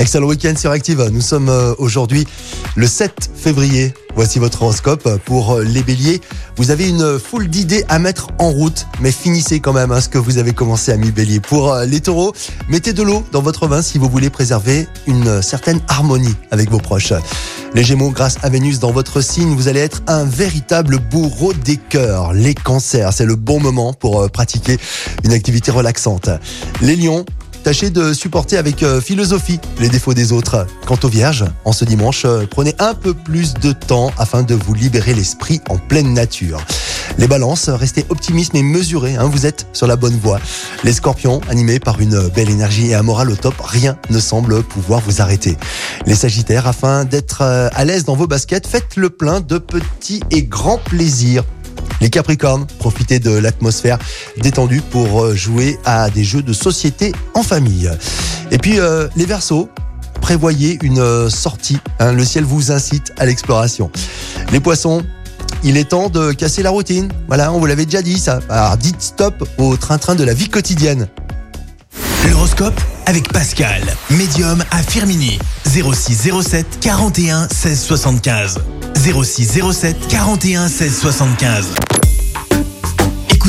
Excellent week-end sur Active. Nous sommes euh, aujourd'hui le 7 février. Voici votre horoscope pour euh, les béliers. Vous avez une foule d'idées à mettre en route, mais finissez quand même hein, ce que vous avez commencé à mi-bélier. Pour euh, les taureaux, mettez de l'eau dans votre vin si vous voulez préserver une certaine harmonie avec vos proches. Les gémeaux, grâce à Vénus dans votre signe, vous allez être un véritable bourreau des cœurs. Les cancers, c'est le bon moment pour pratiquer une activité relaxante. Les lions, Tâchez de supporter avec euh, philosophie les défauts des autres. Quant aux vierges, en ce dimanche, euh, prenez un peu plus de temps afin de vous libérer l'esprit en pleine nature. Les balances, restez optimistes et mesurés, hein, vous êtes sur la bonne voie. Les scorpions, animés par une belle énergie et un moral au top, rien ne semble pouvoir vous arrêter. Les sagittaires, afin d'être euh, à l'aise dans vos baskets, faites le plein de petits et grands plaisirs. Les Capricornes, profitez de l'atmosphère détendue pour euh, jouer à des jeux de société en famille. Et puis euh, les Verseaux, prévoyez une euh, sortie. hein, le ciel vous incite à l'exploration. Les Poissons, il est temps de casser la routine. Voilà, on vous l'avait déjà dit ça. Alors dites stop au train-train de la vie quotidienne. L'horoscope avec Pascal, médium à Firmini. 06 07 41 16 75. 06 07 41 16 75.